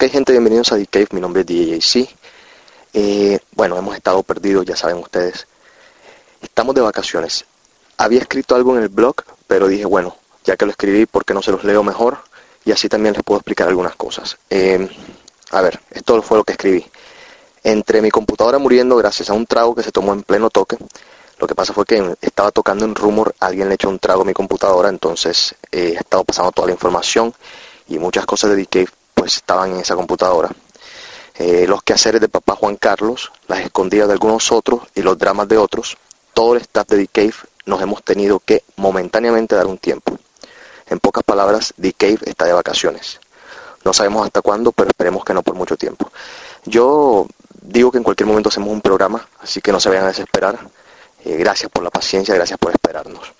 Ok, gente, bienvenidos a The Cave. Mi nombre es DJC. Eh, bueno, hemos estado perdidos, ya saben ustedes. Estamos de vacaciones. Había escrito algo en el blog, pero dije, bueno, ya que lo escribí, ¿por qué no se los leo mejor? Y así también les puedo explicar algunas cosas. Eh, a ver, esto fue lo que escribí. Entre mi computadora muriendo gracias a un trago que se tomó en pleno toque, lo que pasa fue que estaba tocando en rumor, alguien le echó un trago a mi computadora, entonces eh, he estado pasando toda la información y muchas cosas de The pues estaban en esa computadora. Eh, los quehaceres de papá Juan Carlos, las escondidas de algunos otros y los dramas de otros, todo el staff de The Cave nos hemos tenido que momentáneamente dar un tiempo. En pocas palabras, The Cave está de vacaciones. No sabemos hasta cuándo, pero esperemos que no por mucho tiempo. Yo digo que en cualquier momento hacemos un programa, así que no se vayan a desesperar. Eh, gracias por la paciencia, gracias por esperarnos.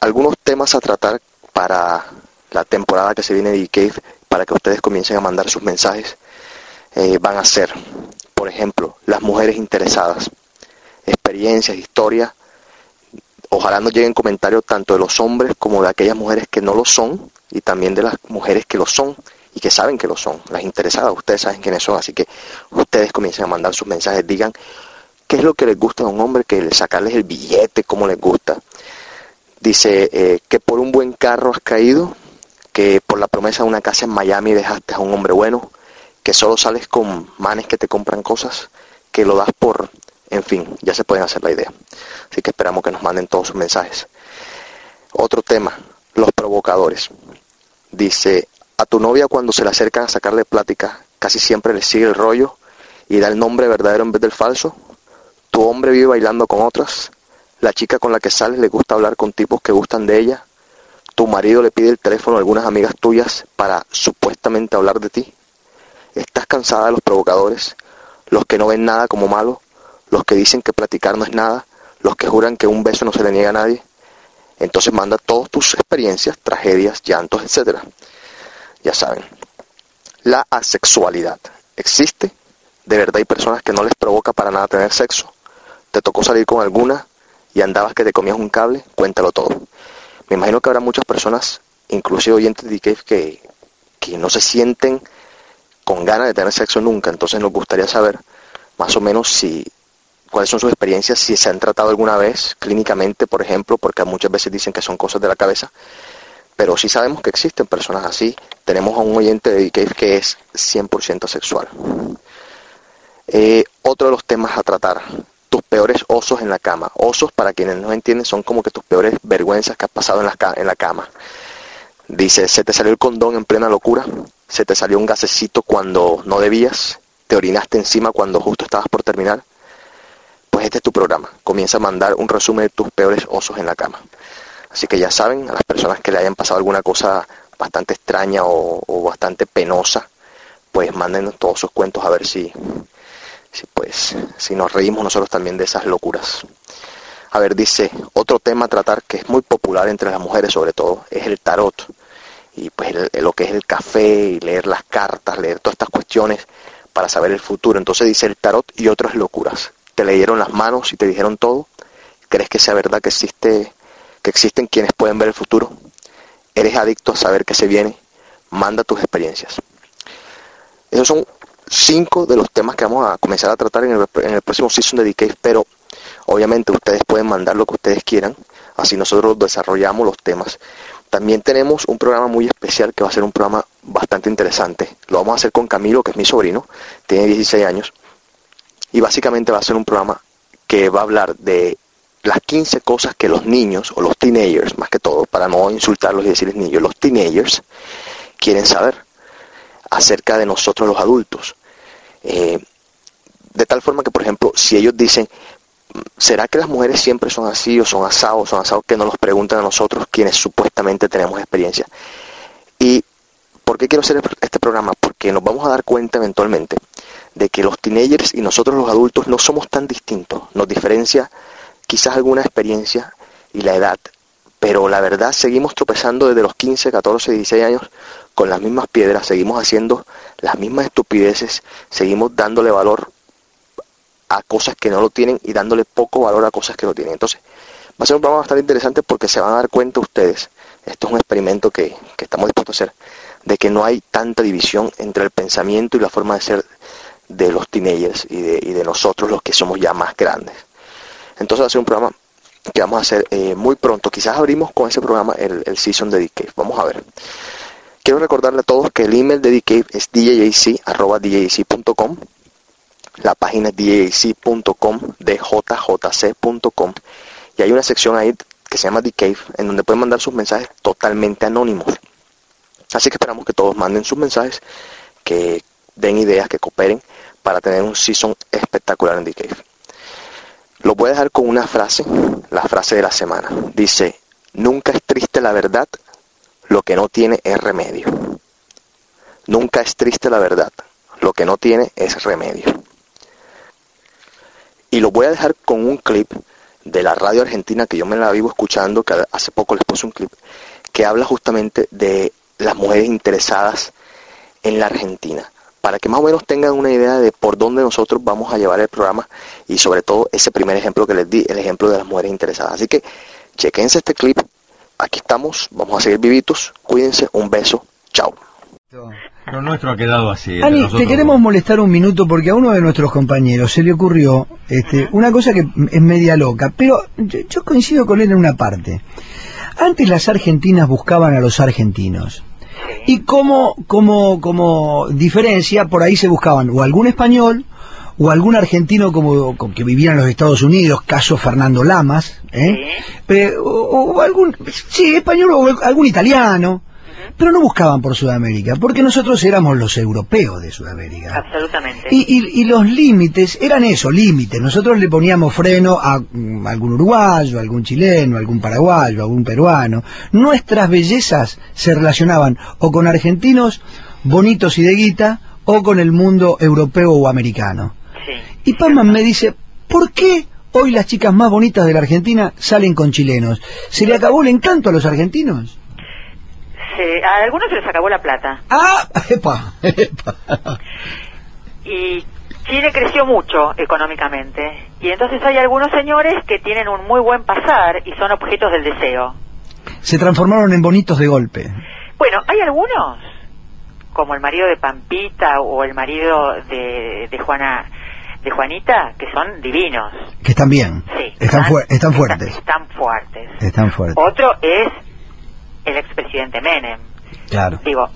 Algunos temas a tratar para la temporada que se viene de The Cave, para que ustedes comiencen a mandar sus mensajes, eh, van a ser, por ejemplo, las mujeres interesadas, experiencias, historias. Ojalá nos lleguen comentarios tanto de los hombres como de aquellas mujeres que no lo son y también de las mujeres que lo son y que saben que lo son. Las interesadas, ustedes saben quiénes son, así que ustedes comiencen a mandar sus mensajes, digan qué es lo que les gusta a un hombre, que sacarles el billete, cómo les gusta. Dice eh, que por un buen carro has caído, por la promesa de una casa en Miami dejaste a un hombre bueno, que solo sales con manes que te compran cosas, que lo das por, en fin, ya se pueden hacer la idea. Así que esperamos que nos manden todos sus mensajes. Otro tema, los provocadores. Dice, a tu novia cuando se le acercan a sacarle plática, casi siempre le sigue el rollo y da el nombre verdadero en vez del falso. Tu hombre vive bailando con otras. La chica con la que sales le gusta hablar con tipos que gustan de ella. Tu marido le pide el teléfono a algunas amigas tuyas para supuestamente hablar de ti. Estás cansada de los provocadores, los que no ven nada como malo, los que dicen que platicar no es nada, los que juran que un beso no se le niega a nadie. Entonces manda todas tus experiencias, tragedias, llantos, etcétera. Ya saben. La asexualidad. ¿Existe? De verdad hay personas que no les provoca para nada tener sexo. ¿Te tocó salir con alguna y andabas que te comías un cable? Cuéntalo todo. Me imagino que habrá muchas personas, inclusive oyentes de DK, que, que no se sienten con ganas de tener sexo nunca. Entonces nos gustaría saber más o menos si cuáles son sus experiencias, si se han tratado alguna vez clínicamente, por ejemplo, porque muchas veces dicen que son cosas de la cabeza, pero sí sabemos que existen personas así. Tenemos a un oyente de DK que es 100% sexual. Eh, otro de los temas a tratar, tus peores osos en la cama. Osos, para quienes no entienden, son como que tus peores vergüenzas que has pasado en la, en la cama. Dice, se te salió el condón en plena locura, se te salió un gasecito cuando no debías, te orinaste encima cuando justo estabas por terminar. Pues este es tu programa. Comienza a mandar un resumen de tus peores osos en la cama. Así que ya saben, a las personas que le hayan pasado alguna cosa bastante extraña o, o bastante penosa, pues manden todos sus cuentos a ver si pues si nos reímos nosotros también de esas locuras. A ver, dice, otro tema a tratar que es muy popular entre las mujeres sobre todo, es el tarot. Y pues lo que es el café y leer las cartas, leer todas estas cuestiones para saber el futuro. Entonces dice el tarot y otras locuras. Te leyeron las manos y te dijeron todo. ¿Crees que sea verdad que existe que existen quienes pueden ver el futuro? ¿Eres adicto a saber qué se viene? Manda tus experiencias. Esos son cinco de los temas que vamos a comenzar a tratar en el, próximo season de pero obviamente ustedes pueden mandar lo que ustedes quieran, así nosotros desarrollamos los temas. También tenemos un programa muy especial que va a ser un programa bastante interesante. Lo vamos a hacer con Camilo, que es mi sobrino, tiene 16 años, y básicamente va a ser un programa que va a hablar de las 15 cosas que los niños, o los teenagers más que todo, para no insultarlos y decirles niños, los teenagers quieren saber acerca de nosotros los adultos. Eh, de tal forma que, por ejemplo, si ellos dicen, ¿será que las mujeres siempre son así o son asados, son asados que nos los preguntan a nosotros quienes supuestamente tenemos experiencia? ¿Y por qué quiero hacer este programa? Porque nos vamos a dar cuenta eventualmente de que los teenagers y nosotros los adultos no somos tan distintos. Nos diferencia quizás alguna experiencia y la edad, pero la verdad seguimos tropezando desde los 15, 14, 16 años con las mismas piedras, seguimos haciendo las mismas estupideces, seguimos dándole valor a cosas que no lo tienen y dándole poco valor a cosas que lo tienen. Entonces, va a ser un programa bastante interesante porque se van a dar cuenta ustedes, esto es un experimento que, que estamos dispuestos a hacer, de que no hay tanta división entre el pensamiento y la forma de ser de los teenagers y de, y de nosotros los que somos ya más grandes. Entonces va a ser un programa que vamos a hacer eh, muy pronto. Quizás abrimos con ese programa el, el season de DK. Vamos a ver. Quiero recordarle a todos que el email de DK es djjc.com. La página es djjc.com, djjc.com. Y hay una sección ahí que se llama Cave, en donde pueden mandar sus mensajes totalmente anónimos. Así que esperamos que todos manden sus mensajes, que den ideas, que cooperen para tener un season espectacular en Cave. Lo voy a dejar con una frase, la frase de la semana. Dice, nunca es triste la verdad, lo que no tiene es remedio. Nunca es triste la verdad, lo que no tiene es remedio. Y lo voy a dejar con un clip de la radio argentina que yo me la vivo escuchando, que hace poco les puse un clip, que habla justamente de las mujeres interesadas en la Argentina, para que más o menos tengan una idea de por dónde nosotros vamos a llevar el programa y sobre todo ese primer ejemplo que les di, el ejemplo de las mujeres interesadas. Así que chequense este clip, aquí estamos, vamos a seguir vivitos, cuídense, un beso, chao. Lo nuestro ha quedado así. Ani, te queremos molestar un minuto porque a uno de nuestros compañeros se le ocurrió este, una cosa que es media loca, pero yo, yo coincido con él en una parte. Antes las argentinas buscaban a los argentinos. Y como, como, como diferencia, por ahí se buscaban o algún español o algún argentino como, como que vivía en los Estados Unidos, caso Fernando Lamas, ¿eh? Eh, o, o algún, sí, español o algún italiano, pero no buscaban por Sudamérica, porque nosotros éramos los europeos de Sudamérica. Absolutamente. Y, y, y los límites eran eso, límites. Nosotros le poníamos freno a mm, algún uruguayo, a algún chileno, a algún paraguayo, a algún peruano. Nuestras bellezas se relacionaban o con argentinos bonitos y de guita, o con el mundo europeo o americano. Sí. Y Pamman me dice, ¿por qué hoy las chicas más bonitas de la Argentina salen con chilenos? ¿Se le acabó el encanto a los argentinos? Se- a algunos se les acabó la plata. Ah, epa, epa. Y Chile creció mucho económicamente. Y entonces hay algunos señores que tienen un muy buen pasar y son objetos del deseo. Se transformaron en bonitos de golpe. Bueno, hay algunos, como el marido de Pampita o el marido de, de Juana de Juanita, que son divinos. Que están bien. Sí. Están, fuer- están fuertes. Están fuertes. Están fuertes. Otro es el expresidente Menem. Claro. Digo,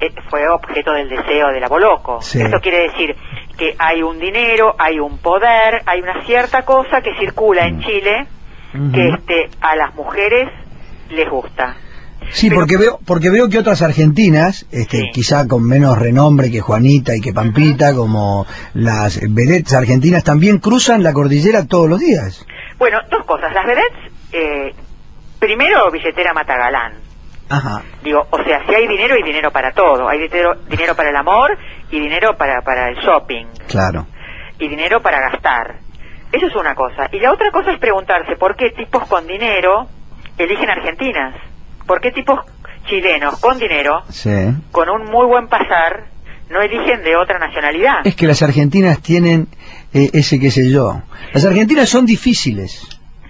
eh, fue objeto del deseo del aboloco. Sí. Eso quiere decir que hay un dinero, hay un poder, hay una cierta cosa que circula en Chile Ujú. que este a las mujeres les gusta. Sí, Pero- porque veo, porque veo que otras argentinas, este, Sí. quizá con menos renombre que Juanita y que Pampita, como las vedettes argentinas, también cruzan la cordillera todos los días. Bueno, dos cosas. Las vedettes, eh, primero billetera matagalán. Ajá. Digo, o sea, si hay dinero, hay dinero para todo. Hay dinero, dinero para el amor y dinero para, para el shopping. Claro. y dinero para gastar. Eso es una cosa. Y la otra cosa es preguntarse por qué tipos con dinero eligen Argentinas. ¿Por qué tipos chilenos con dinero, Sí. con un muy buen pasar, no eligen de otra nacionalidad? Es que las argentinas tienen eh, ese qué sé yo. Las argentinas son difíciles.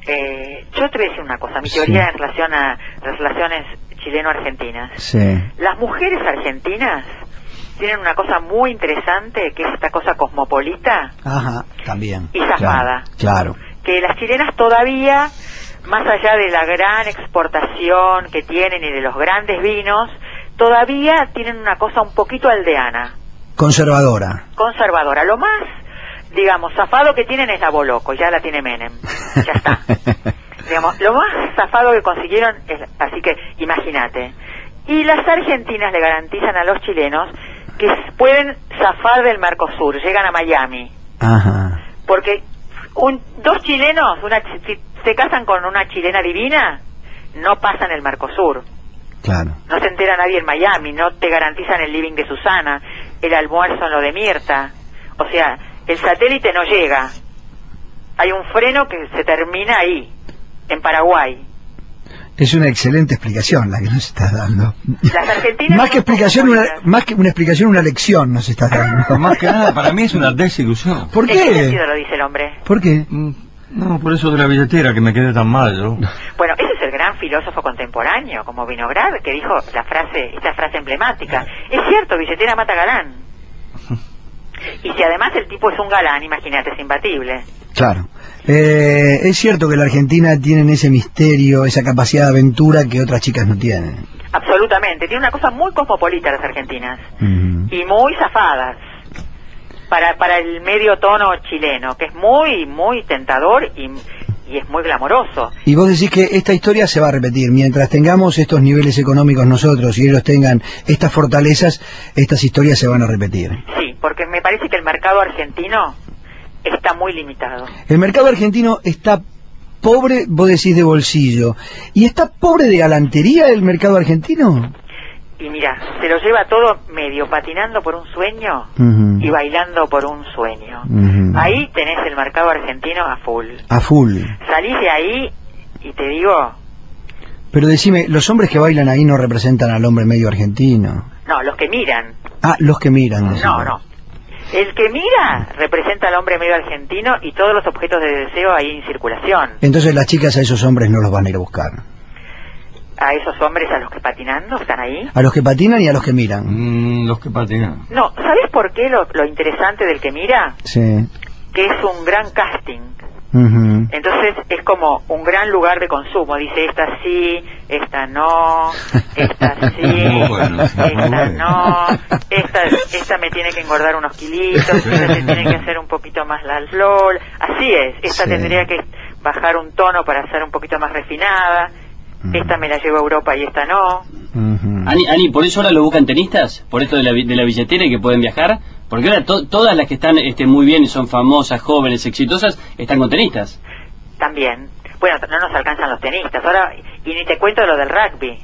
Eh, yo te voy a decir una cosa, mi Sí. teoría en relación a las relaciones chileno-argentinas. Sí. Las mujeres argentinas tienen una cosa muy interesante, que es esta cosa cosmopolita, Ajá, también. Y zafada. Claro. claro. que las chilenas todavía, más allá de la gran exportación que tienen y de los grandes vinos, todavía tienen una cosa un poquito aldeana, Conservadora. conservadora. Lo más, digamos, zafado que tienen es la Boloco, ya la tiene Menem, ya está. digamos, lo más zafado que consiguieron es, así que imagínate. Y las argentinas le garantizan a los chilenos que pueden zafar del Mercosur, llegan a Miami, Ajá. porque un, dos chilenos, una, si se casan con una chilena divina, no pasan el Mercosur. Claro. No se entera nadie en Miami, no te garantizan el living de Susana, el almuerzo en lo de Mirta. O sea, el satélite no llega. Hay un freno que se termina ahí, en Paraguay. Es una excelente explicación la que nos estás dando. Las argentinas más que explicación, una, más que una explicación, una lección nos estás dando. Más que nada, para mí es una desilusión. ¿Por ¿En qué lo dice el hombre? ¿Por qué? Mm, No, por eso de la billetera que me quedé tan mal, ¿no? Bueno, ese es el gran filósofo contemporáneo como Vinograd, que dijo la frase, esta frase emblemática. Es cierto, billetera mata galán. Y si además el tipo es un galán, imagínate, es imbatible. Claro. Eh, es cierto que la Argentina tiene ese misterio, esa capacidad de aventura que otras chicas no tienen. Absolutamente. Tiene una cosa muy cosmopolita las argentinas. Y muy zafadas. Para, para el medio tono chileno, que es muy, muy tentador y, y es muy glamoroso. Y vos decís que esta historia se va a repetir. Mientras tengamos estos niveles económicos nosotros y ellos tengan estas fortalezas, estas historias se van a repetir. Sí, porque me parece que el mercado argentino está muy limitado. El mercado argentino está pobre, vos decís, de bolsillo. ¿Y está pobre de galantería el mercado argentino? Y mira, se lo lleva todo medio patinando por un sueño y bailando por un sueño. Ahí tenés el mercado argentino a full. A full. Salís de ahí y te digo, Pero decime, ¿los hombres que bailan ahí no representan al hombre medio argentino? no, los que miran, Ah, los que miran. no, no. El que mira representa al hombre medio argentino y todos los objetos de deseo ahí en circulación. Entonces las chicas a esos hombres no los van a ir a buscar. A esos hombres a los que patinando están ahí. A los que patinan y a los que miran. Mm, los que patinan. No, ¿sabes por qué lo, lo interesante del que mira? Sí. Que es un gran casting. Ujú. Entonces es como un gran lugar de consumo. Dice, esta sí, esta no, esta sí, bueno, esta bueno. no, esta, esta me tiene que engordar unos kilitos, esta se tiene que hacer un poquito más la flor. Así es, esta Sí. tendría que bajar un tono para ser un poquito más refinada. Esta me la llevo a Europa y esta no. Ani, Ani, ¿por eso ahora lo buscan tenistas? ¿Por esto de la, de la billetera y que pueden viajar? Porque ahora to- todas las que están este, muy bien y son famosas, jóvenes, exitosas, están con tenistas. También. Bueno, no nos alcanzan los tenistas. Ahora, y ni te cuento lo del rugby.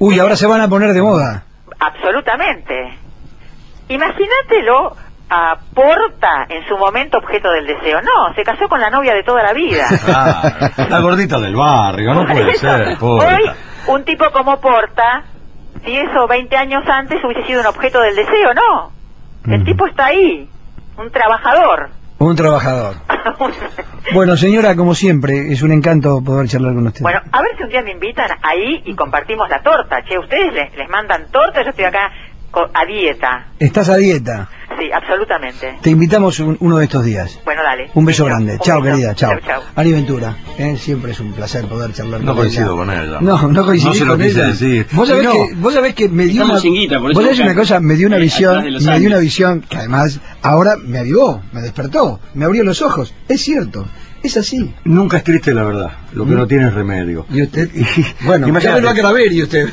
Uy, ahora se van a poner de moda. Absolutamente. Imagínatelo a Porta en su momento objeto del deseo. No, se casó con la novia de toda la vida. Ah, la gordita del barrio, no puede ser, Hoy, un tipo como Porta, 10 o 20 años antes hubiese sido un objeto del deseo, no. El tipo está ahí, un trabajador. Un trabajador. Bueno, señora, como siempre, es un encanto poder charlar con usted. bueno, a ver si un día me invitan ahí y compartimos la torta. Che, ustedes les, les mandan torta, yo estoy acá a dieta. Estás a dieta. Sí, absolutamente. Te invitamos un- uno de estos días. Bueno, dale. Un beso grande. Un chao, beso. querida. Chao. Chau, chau. Ani Ventura. ¿eh? Siempre es un placer poder charlar No con coincido ella. con ella. No, no coincidí No se lo con quise ella. decir. Vos sabés, No. que, vos sabés que me dio una, guita, por eso vos sabés una cosa, me dio una eh, visión, me dio una visión que además ahora me avivó, me despertó, me abrió los ojos. Es cierto, es así. Nunca es triste la verdad, lo que Mm. no tiene es remedio. Y usted, bueno, ya Imagínate. me lo va a ver y usted.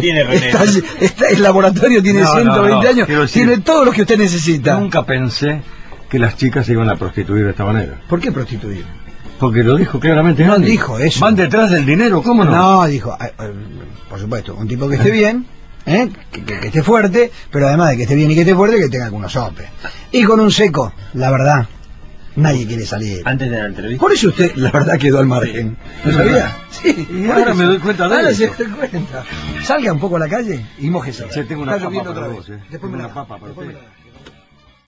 tiene remedio. Está, está- el laboratorio tiene No, no, 120 no, años, decir- tiene todo lo que usted necesita. Nunca pensé que las chicas se iban a prostituir de esta manera. ¿Por qué prostituir? Porque lo dijo claramente No Andy. dijo eso. Van detrás del dinero, ¿cómo no? No, dijo, por supuesto, un tipo que esté bien, ¿eh? que, que- que esté fuerte, pero además de que esté bien y que esté fuerte, que tenga algunos sopes. Y con un seco, la verdad, nadie quiere salir. Antes de la entrevista. Por eso usted, la verdad, quedó al margen. ¿Lo sabía? Sí. Y ahora me doy cuenta de Ahora eso. se da cuenta. Salga un poco a la calle y mójese. Che, tengo una Está papa para otra vos, vez. eh. Después Tengo me la una papa para usted.